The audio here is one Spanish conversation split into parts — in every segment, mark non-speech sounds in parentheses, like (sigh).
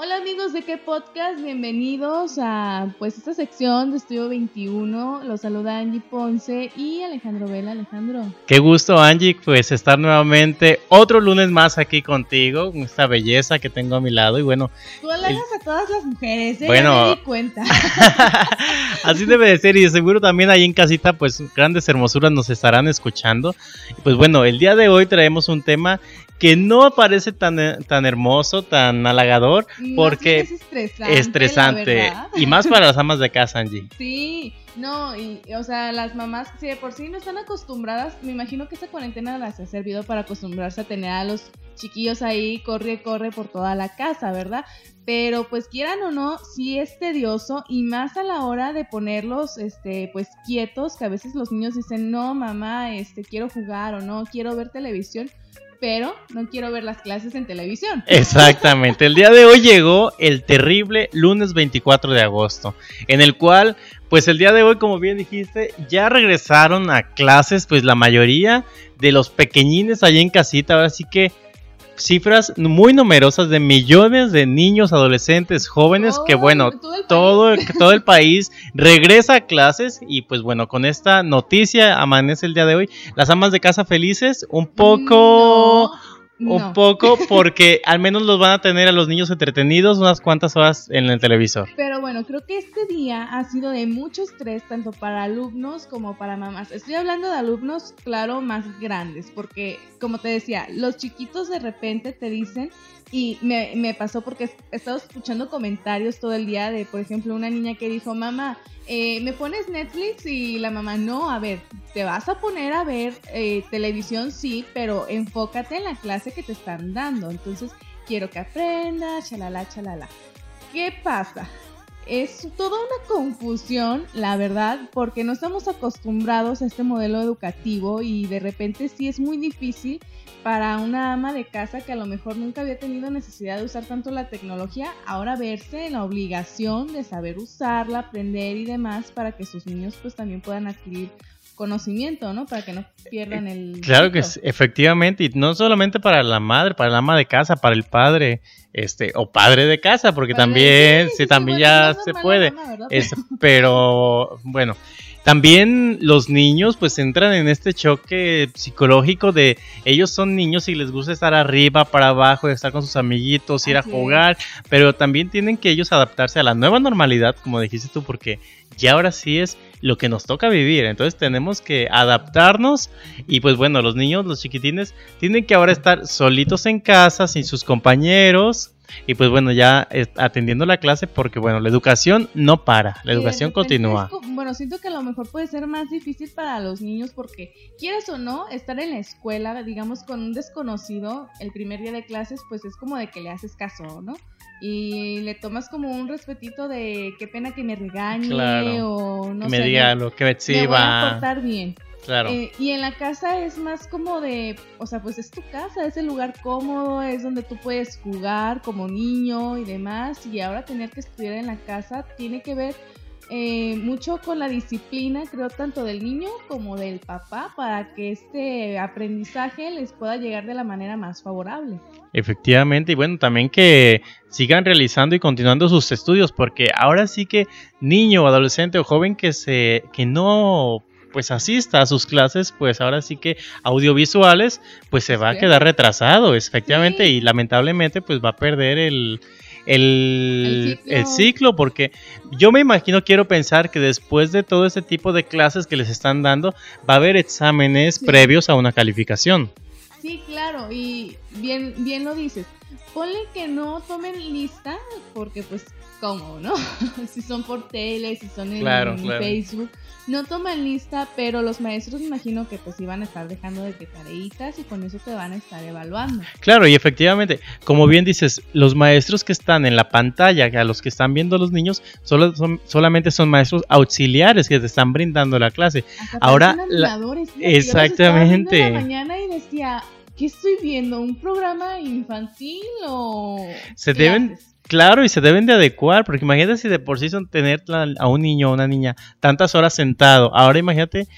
Hola amigos de qué podcast, bienvenidos a pues esta sección de Estudio 21. Los saluda Angie Ponce y Alejandro Vela. Alejandro. Qué gusto Angie, pues estar nuevamente otro lunes más aquí contigo, con esta belleza que tengo a mi lado y bueno. Tú halagas a todas las mujeres, ¿eh? Bueno, me di cuenta. (laughs) así debe de ser y seguro también ahí en casita pues grandes hermosuras nos estarán escuchando. Pues bueno, el día de hoy traemos un tema que no parece tan, eh, tan hermoso, tan halagador, porque es estresante. estresante. Y más para las amas de casa, Angie. (laughs) Sí, no, y o sea, las mamás, si de por sí no están acostumbradas, me imagino que esta cuarentena las ha servido para acostumbrarse a tener a los chiquillos ahí, corre, corre por toda la casa, ¿verdad? Pero pues quieran o no, sí es tedioso y más a la hora de ponerlos, este, pues quietos, que a veces los niños dicen, no, mamá, este, quiero jugar o no, quiero ver televisión pero no quiero ver las clases en televisión. Exactamente. El día de hoy llegó el terrible lunes 24 de agosto, en el cual, pues el día de hoy, como bien dijiste, ya regresaron a clases, pues la mayoría de los pequeñines allí en casita, ahora sí que cifras muy numerosas de millones de niños, adolescentes, jóvenes, que bueno, todo el, todo, el (laughs) país regresa a clases y pues bueno, con esta noticia amanece el día de hoy. Las amas de casa felices, un poco... Un poco (laughs) porque al menos los van a tener a los niños entretenidos unas cuantas horas en el televisor. Pero bueno, creo que este día ha sido de mucho estrés tanto para alumnos como para mamás. Estoy hablando de alumnos, claro, más grandes, porque como te decía, los chiquitos de repente te dicen y me, me, pasó porque he estado escuchando comentarios todo el día de, por ejemplo, una niña que dijo, mamá, eh, ¿me pones Netflix? Y la mamá, no, a ver, te vas a poner a ver eh, televisión, sí, pero enfócate en la clase que te están dando. Entonces, quiero que aprendas, chalala, chalala. ¿Qué pasa? Es toda una confusión, la verdad, porque no estamos acostumbrados a este modelo educativo y de repente sí es muy difícil para una ama de casa que a lo mejor nunca había tenido necesidad de usar tanto la tecnología, ahora verse en la obligación de saber usarla, aprender y demás para que sus niños pues también puedan adquirir conocimiento, ¿no? Para que no pierdan el... Claro que es, efectivamente, y no solamente para la madre, para la ama de casa, para el padre, este, o padre de casa, porque también, sí, también ya se puede. pero bueno, también los niños pues entran en este choque psicológico de ellos son niños y les gusta estar arriba, para abajo, estar con sus amiguitos, ir a jugar, pero también tienen que ellos adaptarse a la nueva normalidad, como dijiste tú, porque ya ahora sí es lo que nos toca vivir. Entonces tenemos que adaptarnos y pues bueno, los niños, los chiquitines, tienen que ahora estar solitos en casa, sin sus compañeros y pues bueno, ya atendiendo la clase porque bueno, la educación no para, la educación continúa. bueno, siento que a lo mejor puede ser más difícil para los niños porque quieres o no, estar en la escuela, digamos, con un desconocido el primer día de clases, pues es como de que le haces caso, ¿no? y le tomas como un respetito de qué pena que me regañe o no que me diga lo que me exhiba. Me voy a portar bien. Eh, y en la casa es más como de, o sea, pues es tu casa, es el lugar cómodo, es donde tú puedes jugar como niño y demás. Y ahora tener que estudiar en la casa tiene que ver eh, mucho con la disciplina, creo, tanto del niño como del papá, para que este aprendizaje les pueda llegar de la manera más favorable. Efectivamente, y bueno, también que sigan realizando y continuando sus estudios, porque ahora sí que niño, adolescente o joven que se que no pues asista a sus clases, pues ahora sí que audiovisuales, pues se va a quedar retrasado, efectivamente, y lamentablemente pues va a perder el, el, ciclo. porque yo me imagino, quiero pensar que después de todo ese tipo de clases que les están dando, va a haber exámenes previos a una calificación. Sí, claro, y bien, bien lo dices. Ponle que no tomen lista, porque pues, ¿cómo, no? (laughs) si son por tele, si son en, Facebook no toman lista, pero los maestros me imagino que pues iban a estar dejando de que tareitas y con eso te van a estar evaluando. Claro, y efectivamente, como bien dices, los maestros que están en la pantalla, a los que están viendo los niños, solo son, solamente son maestros auxiliares que te están brindando la clase. Ahora, la, exactamente. la mañana y decía, ¿qué estoy viendo? ¿Un programa infantil o...? Se deben Claro, y se deben de adecuar, porque imagínate si de por sí son tener a un niño o una niña tantas horas sentado. Ahora imagínate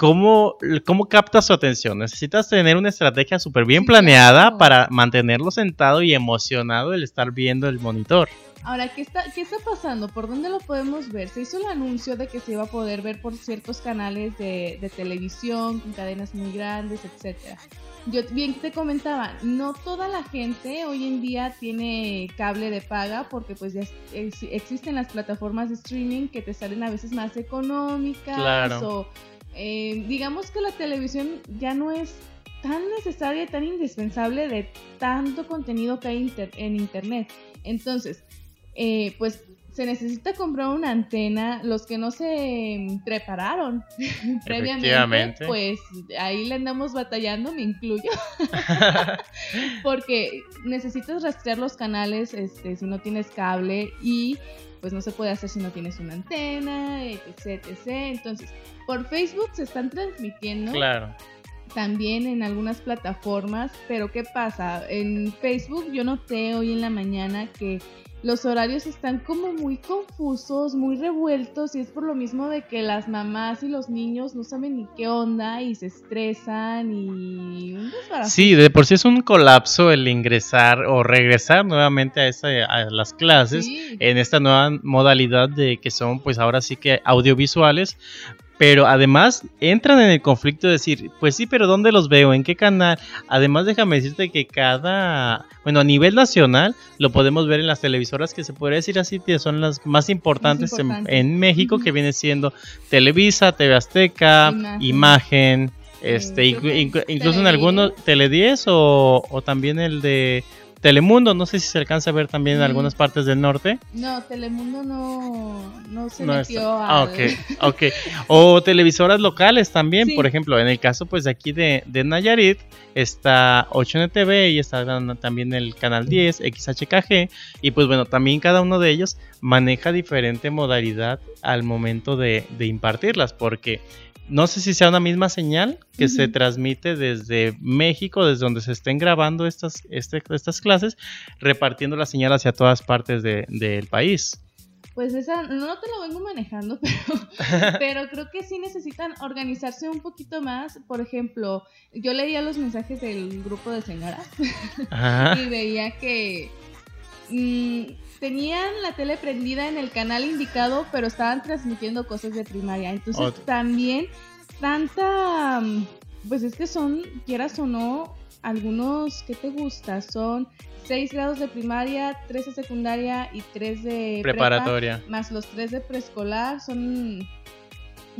¿cómo, cómo captas su atención? Necesitas tener una estrategia súper bien planeada para mantenerlo sentado y emocionado el estar viendo el monitor. Ahora, ¿qué está, ¿qué está pasando? ¿Por dónde lo podemos ver? Se hizo el anuncio de que se iba a poder ver por ciertos canales de, de televisión, con cadenas muy grandes, etcétera. Yo bien te comentaba, no toda la gente hoy en día tiene cable de paga porque pues ya existen las plataformas de streaming que te salen a veces más económicas claro. o eh, digamos que la televisión ya no es tan necesaria tan indispensable de tanto contenido que hay en internet. Entonces, eh, pues se necesita comprar una antena. Los que no se prepararon (laughs) previamente, pues ahí le andamos batallando, me incluyo. (laughs) Porque necesitas rastrear los canales este, si no tienes cable y pues no se puede hacer si no tienes una antena, etc, etc. Entonces, por Facebook se están transmitiendo. Claro. También en algunas plataformas, pero ¿qué pasa? En Facebook yo noté hoy en la mañana que los horarios están como muy confusos, muy revueltos y es por lo mismo de que las mamás y los niños no saben ni qué onda y se estresan y Sí, de por sí es un colapso el ingresar o regresar nuevamente a, esa, a las clases en esta nueva modalidad de que son pues ahora sí que audiovisuales, pero además entran en el conflicto de decir, pues sí, pero ¿dónde los veo? ¿En qué canal? Además, déjame decirte que cada, bueno, a nivel nacional lo podemos ver en las televisoras que se podría decir así, que son las más importantes, En, México, que viene siendo Televisa, TV Azteca, Imagen, este, incluso en algunos Tele 10 o, o también el de Telemundo, no sé si se alcanza a ver también en algunas partes del norte. No, Telemundo no, no se metió a... Ah, ok, ok. O televisoras locales también, por ejemplo, en el caso pues de aquí de, de Nayarit está 8NTV y está también el canal 10, XHKG, y pues bueno, también cada uno de ellos maneja diferente modalidad al momento de, de impartirlas, porque no sé si sea una misma señal que se transmite desde México, desde donde se estén grabando estas, este, estas clases, repartiendo la señal hacia todas partes del país. Pues esa no te lo vengo manejando, (laughs) (laughs) pero, creo que sí necesitan organizarse un poquito más. Por ejemplo, yo leía los mensajes del grupo de señoras (laughs) y veía que mm, tenían la tele prendida en el canal indicado, pero estaban transmitiendo cosas de primaria. Entonces también tanta, mm, pues es que son, quieras o no, algunos, ¿qué te gusta? Son 6 grados de primaria, 3 de secundaria y 3 de preparatoria. más los 3 de preescolar, son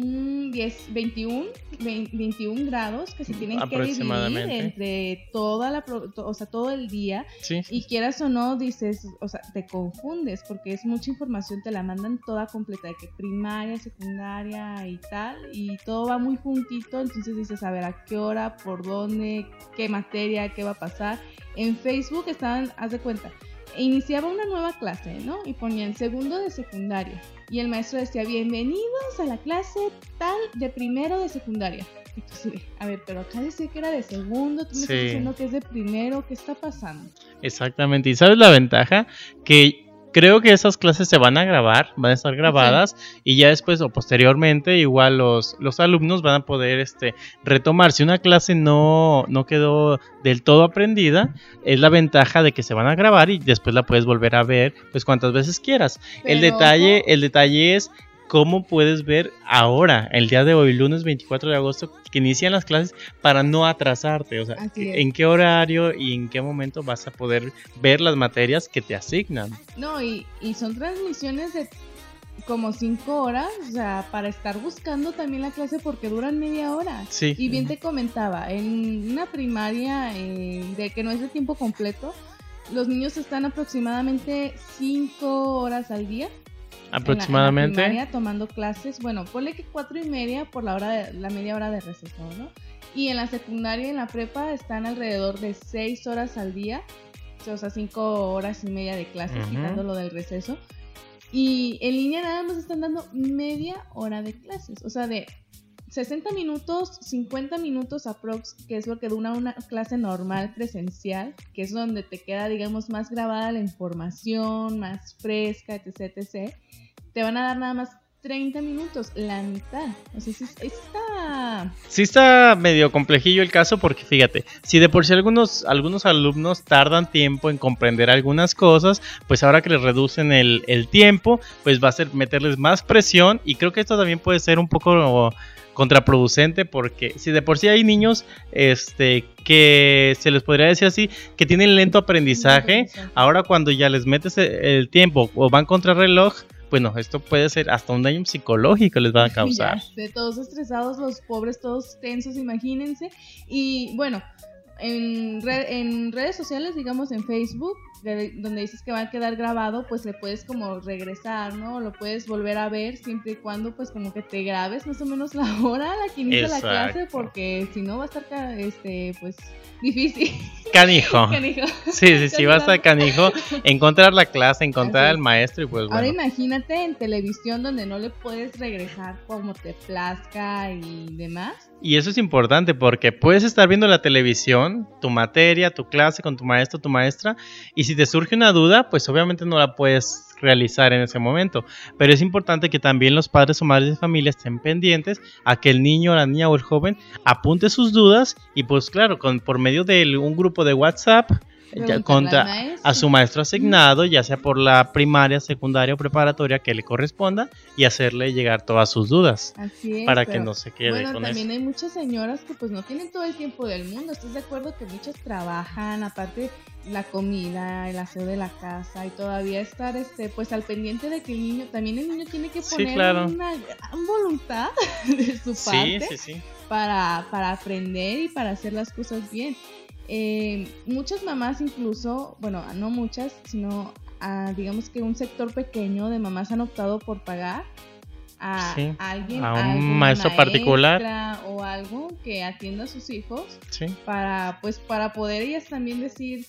10, 21, 21 grados que se tienen que dividir entre toda la, o sea, todo el día. Y quieras o no, dices, o sea, te confundes porque es mucha información, te la mandan toda completa, de que primaria, secundaria y tal, y todo va muy juntito, entonces dices, a ver, a qué hora, por dónde, qué materia, qué va a pasar. En Facebook estaban, haz de cuenta, iniciaba una nueva clase, ¿no? Y ponían segundo de secundaria. Y el maestro decía, bienvenidos a la clase tal de primero de secundaria. Y tú sí, a ver, pero acá decía que era de segundo, tú me estás diciendo que es de primero, ¿qué está pasando? Exactamente, y ¿sabes la ventaja? Que creo que esas clases se van a grabar, van a estar grabadas y ya después o posteriormente igual los, los alumnos van a poder este, retomar. Si una clase no, no quedó del todo aprendida, es la ventaja de que se van a grabar y después la puedes volver a ver pues cuantas veces quieras. el detalle, el detalle es cómo puedes ver ahora, el día de hoy, lunes 24 de agosto, que inician las clases para no atrasarte. O sea, en qué horario y en qué momento vas a poder ver las materias que te asignan. No, y, y son transmisiones de como cinco horas, o sea, para estar buscando también la clase porque duran media hora. Sí. Y bien te comentaba, en una primaria eh, de que no es de tiempo completo, los niños están aproximadamente cinco horas al día aproximadamente. tomando clases, bueno, ponle que cuatro y media por la hora de, la media hora de receso, ¿no? Y en la secundaria y en la prepa están alrededor de seis horas al día, o sea, cinco horas y media de clases, quitando lo del receso. Y en línea nada más están dando media hora de clases, o sea, de 60 minutos, 50 minutos aprox, que es lo que dura una clase normal presencial, que es donde te queda, digamos, más grabada la información, más fresca, etc, etc te van a dar nada más 30 minutos, la mitad. O sea, sí, está... Sí está medio complejillo el caso porque fíjate, si de por sí algunos, algunos alumnos tardan tiempo en comprender algunas cosas, pues ahora que les reducen el, el tiempo, pues va a ser meterles más presión y creo que esto también puede ser un poco contraproducente porque si de por sí hay niños este que se les podría decir así que tienen lento aprendizaje, ahora cuando ya les metes el tiempo o van contra reloj, bueno, esto puede ser hasta un daño psicológico les va a (laughs) causar. de todos estresados, los pobres todos tensos, imagínense. Y bueno, en, en redes sociales, digamos en Facebook, donde dices que va a quedar grabado, pues le puedes como regresar, ¿no? Lo puedes volver a ver siempre y cuando pues como que te grabes más o menos la (laughs) hora la que inicia la clase, porque si no va a estar este pues difícil. (laughs) Canijo. Sí, sí, sí, va a estar canijo. Encontrar la clase, encontrar al maestro y pues bueno. Ahora imagínate en televisión donde no le puedes regresar como te plazca y demás. Y eso es importante porque puedes estar viendo la televisión, tu materia, tu clase con tu maestro, tu maestra, y si te surge una duda, pues obviamente no la puedes realizar en ese momento. Pero es importante que también los padres o madres de familia estén pendientes a que el niño, la niña o el joven apunte sus dudas y pues claro, con, por medio de un grupo de WhatsApp contra a su maestro asignado, ya sea por la primaria, secundaria o preparatoria que le corresponda, y hacerle llegar todas sus dudas. para que no se quede bueno, también hay muchas señoras que pues no tienen todo el tiempo del mundo. ¿Estás de acuerdo que muchas trabajan, aparte la comida, el aseo de la casa y todavía estar este pues al pendiente de que el niño, también el niño tiene que poner una gran voluntad (laughs) de su parte para, para aprender y para hacer las cosas bien. Eh, muchas mamás incluso, bueno, no muchas, sino digamos que un sector pequeño de mamás han optado por pagar a alguien, a un maestro particular. o algo que atienda a sus hijos para pues para poder ellas también decir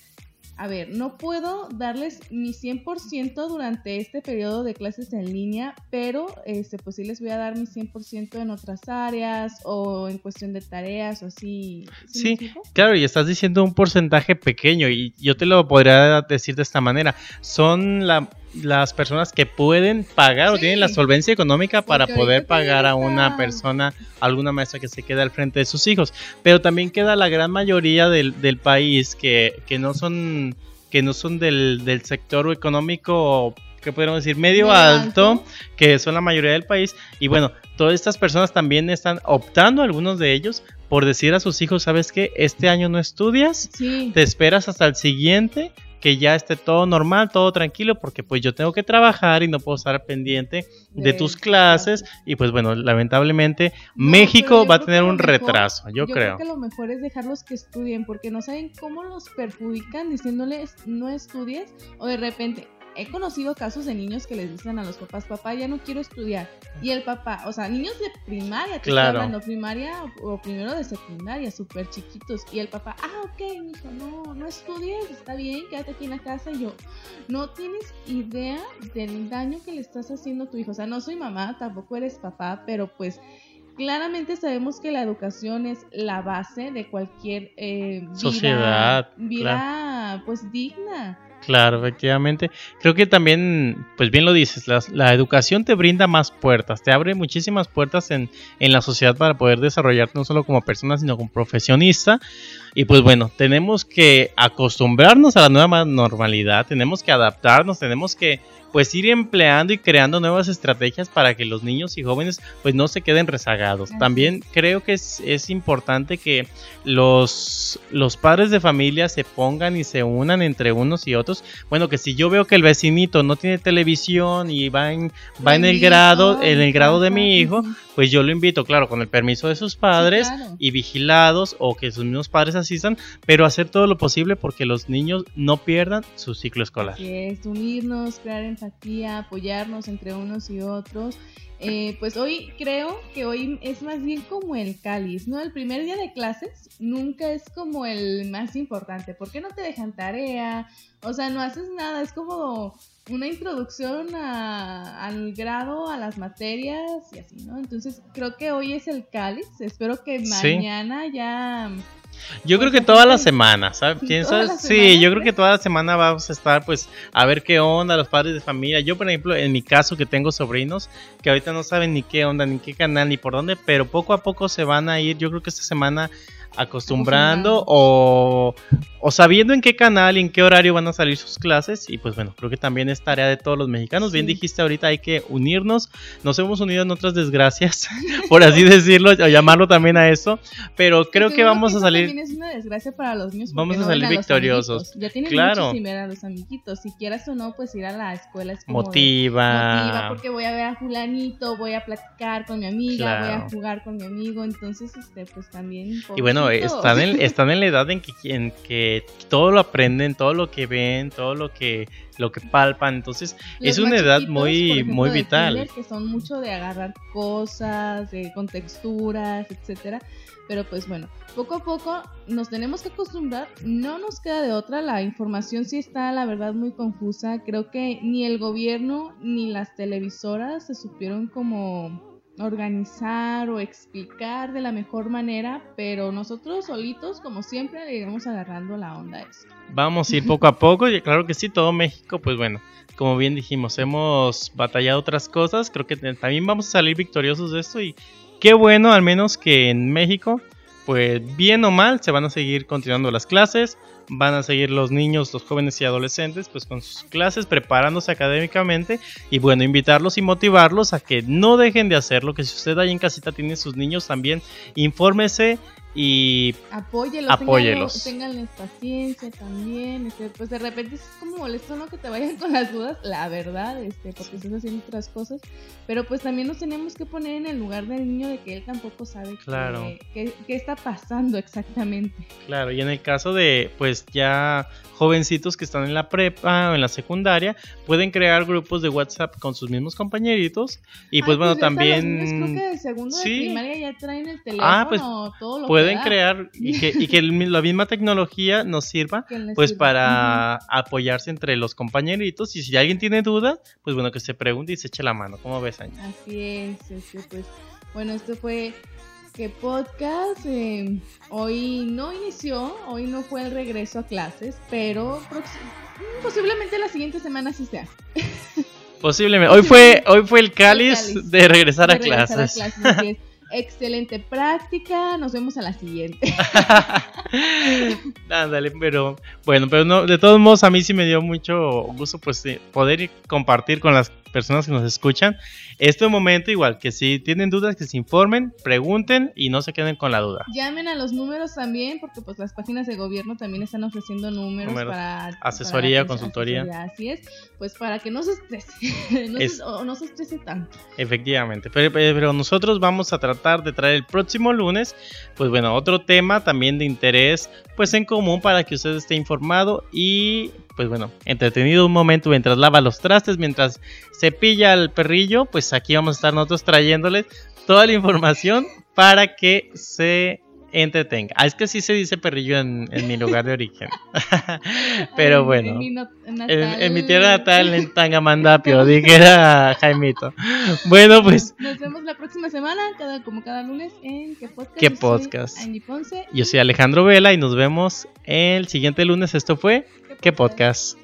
a ver, no puedo darles mi 100% durante este periodo de clases en línea, pero este, pues sí les voy a dar mi 100% en otras áreas o en cuestión de tareas o así. Sí, claro, y estás diciendo un porcentaje pequeño y yo te lo podría decir de esta manera. Son la las personas que pueden pagar o tienen la solvencia económica para poder pagar a una persona, alguna maestra que se quede al frente de sus hijos. Pero también queda la gran mayoría del, del país que, que, no son, que no son del, del sector económico que podríamos decir medio alto, que son la mayoría del país. Y bueno, todas estas personas también están optando, algunos de ellos, por decir a sus hijos, ¿sabes qué? Este año no estudias, te esperas hasta el siguiente que ya esté todo normal, todo tranquilo, porque pues yo tengo que trabajar y no puedo estar pendiente de, tus clases y pues bueno, lamentablemente México va a tener un retraso, yo, yo creo. creo. que lo mejor es dejarlos que estudien porque no saben cómo los perjudican diciéndoles no estudies o de repente he conocido casos de niños que les dicen a los papás, papá, ya no quiero estudiar. Y el papá, o sea, niños de primaria, claro. hablando, primaria o, primero de secundaria, súper chiquitos. Y el papá, ah, ok, hijo, no, no estudies, está bien, quédate aquí en la casa. Y yo, no tienes idea del daño que le estás haciendo a tu hijo. O sea, no soy mamá, tampoco eres papá, pero pues claramente sabemos que la educación es la base de cualquier eh, vida, sociedad, vida pues digna. Claro, efectivamente. Creo que también, pues bien lo dices, la, educación te brinda más puertas, te abre muchísimas puertas en, en, la sociedad para poder desarrollarte no solo como persona, sino como profesionista. Y pues bueno, tenemos que acostumbrarnos a la nueva normalidad, tenemos que adaptarnos, tenemos que pues ir empleando y creando nuevas estrategias para que los niños y jóvenes pues no se queden rezagados. También creo que es, es, importante que los, los padres de familia se pongan y se unan entre unos y otros. Bueno, que si yo veo que el vecinito no tiene televisión y va en, va en el grado, en el grado de mi hijo, pues yo lo invito, claro, con el permiso de sus padres y vigilados o que sus mismos padres asistan, pero hacer todo lo posible porque los niños no pierdan su ciclo escolar. Así es, unirnos, crear empatía, apoyarnos entre unos y otros. Eh, pues hoy creo que hoy es más bien como el cáliz, ¿no? El primer día de clases nunca es como el más importante. ¿Por qué no te dejan tarea? O sea, no haces nada, es como una introducción al grado, a las materias y así, ¿no? Entonces creo que hoy es el cáliz, espero que mañana ya Yo creo que toda la semana, ¿sabes? (laughs) Sí, yo creo que toda la semana vamos a estar pues a ver qué onda los padres de familia. Yo, por ejemplo, en mi caso que tengo sobrinos que ahorita no saben ni qué onda, ni qué canal, ni por dónde, pero poco a poco se van a ir. Yo creo que esta semana acostumbrando o, o, sabiendo en qué canal y en qué horario van a salir sus clases. Y pues bueno, creo que también es tarea de todos los mexicanos. Bien dijiste ahorita, hay que unirnos. Nos hemos unido en otras desgracias, (laughs) por así decirlo, o llamarlo también a eso. Pero creo que vamos a salir... También es una desgracia para los niños. Vamos a salir victoriosos. Ya tienen claro. mucho sin ver a los amiguitos. Si quieras o no, pues ir a la escuela es como motiva. motiva porque voy a ver a fulanito, voy a platicar con mi amiga, voy a jugar con mi amigo. Entonces, este, pues también... Y bueno, están en, (laughs) están en la edad en que, en que todo lo aprenden, todo lo que ven, todo lo que lo que palpan, entonces es una edad muy muy vital. que son mucho de agarrar cosas, de, con texturas, etcétera, pero pues bueno, poco a poco nos tenemos que acostumbrar, no nos queda de otra, la información sí está la verdad muy confusa, creo que ni el gobierno ni las televisoras se supieron como organizar o explicar de la mejor manera, pero nosotros solitos, como siempre, le iremos agarrando la onda a eso. Vamos a ir (laughs) poco a poco, y claro que sí, todo México, pues bueno, como bien dijimos, hemos batallado otras cosas, creo que también vamos a salir victoriosos de esto y qué bueno al menos que en México, pues bien o mal, se van a seguir continuando las clases, van a seguir los niños, los jóvenes y adolescentes pues con sus clases, preparándose académicamente y bueno, invitarlos y motivarlos a que no dejen de hacerlo, que si usted ahí en casita tiene sus niños también, infórmese y apóyelos, apóyelos. Paciencia también, este, pues de repente es como molesto no que te vayan con las dudas, la verdad, este, porque estás haciendo otras cosas, pero pues también nos tenemos que poner en el lugar del niño de que él tampoco sabe claro. qué, está pasando exactamente. Claro, y en el caso de pues ya jovencitos que están en la prepa o en la secundaria, pueden crear grupos de WhatsApp con sus mismos compañeritos y pues bueno, también... Creo que segundo de primaria ya traen el teléfono, ah, pues, todo lo pueden crear y que, y que la misma tecnología nos sirva pues para apoyarse entre los compañeritos y si alguien tiene duda, pues bueno, que se pregunte y se eche la mano. ¿Cómo ves, Aña? Así es, este, pues bueno, esto fue que podcast eh, hoy no inició, hoy no fue el regreso a clases, pero posiblemente la siguiente semana sí sea. Posiblemente. (laughs) Hoy fue, hoy fue el cáliz, de regresar, a, clases. a clases. (laughs) excelente práctica. Nos vemos a la siguiente. (laughs) Ándale, pero bueno, pero no, de todos modos a mí sí me dio mucho gusto pues poder compartir con las personas que nos escuchan este momento igual que si tienen dudas que se informen, pregunten y no se queden con la duda. Llamen a los números también porque pues las páginas de gobierno también están ofreciendo números, para asesoría, consultoría. así es, pues para que no se estrese, (laughs) no, se, o no se estrese tanto. Efectivamente, pero, pero nosotros vamos a tratar de traer el próximo lunes, pues bueno, otro tema también de interés, pues en común para que usted esté informado y pues bueno, entretenido un momento mientras lava los trastes, mientras cepilla al perrillo, pues aquí vamos a estar nosotros trayéndoles toda la información para que se entretenga. Ah, es que sí se dice perrillo en, mi lugar de origen. (laughs) Pero bueno, en mi, tierra natal, en (laughs) Tangamandapio, dijera Jaimito. Bueno, pues. Nos vemos la próxima semana, cada, como cada lunes, en ¿Qué Podcast? ¿Qué podcast? Yo soy Alejandro Vela y nos vemos el siguiente lunes. Esto fue ¿Qué, podcast?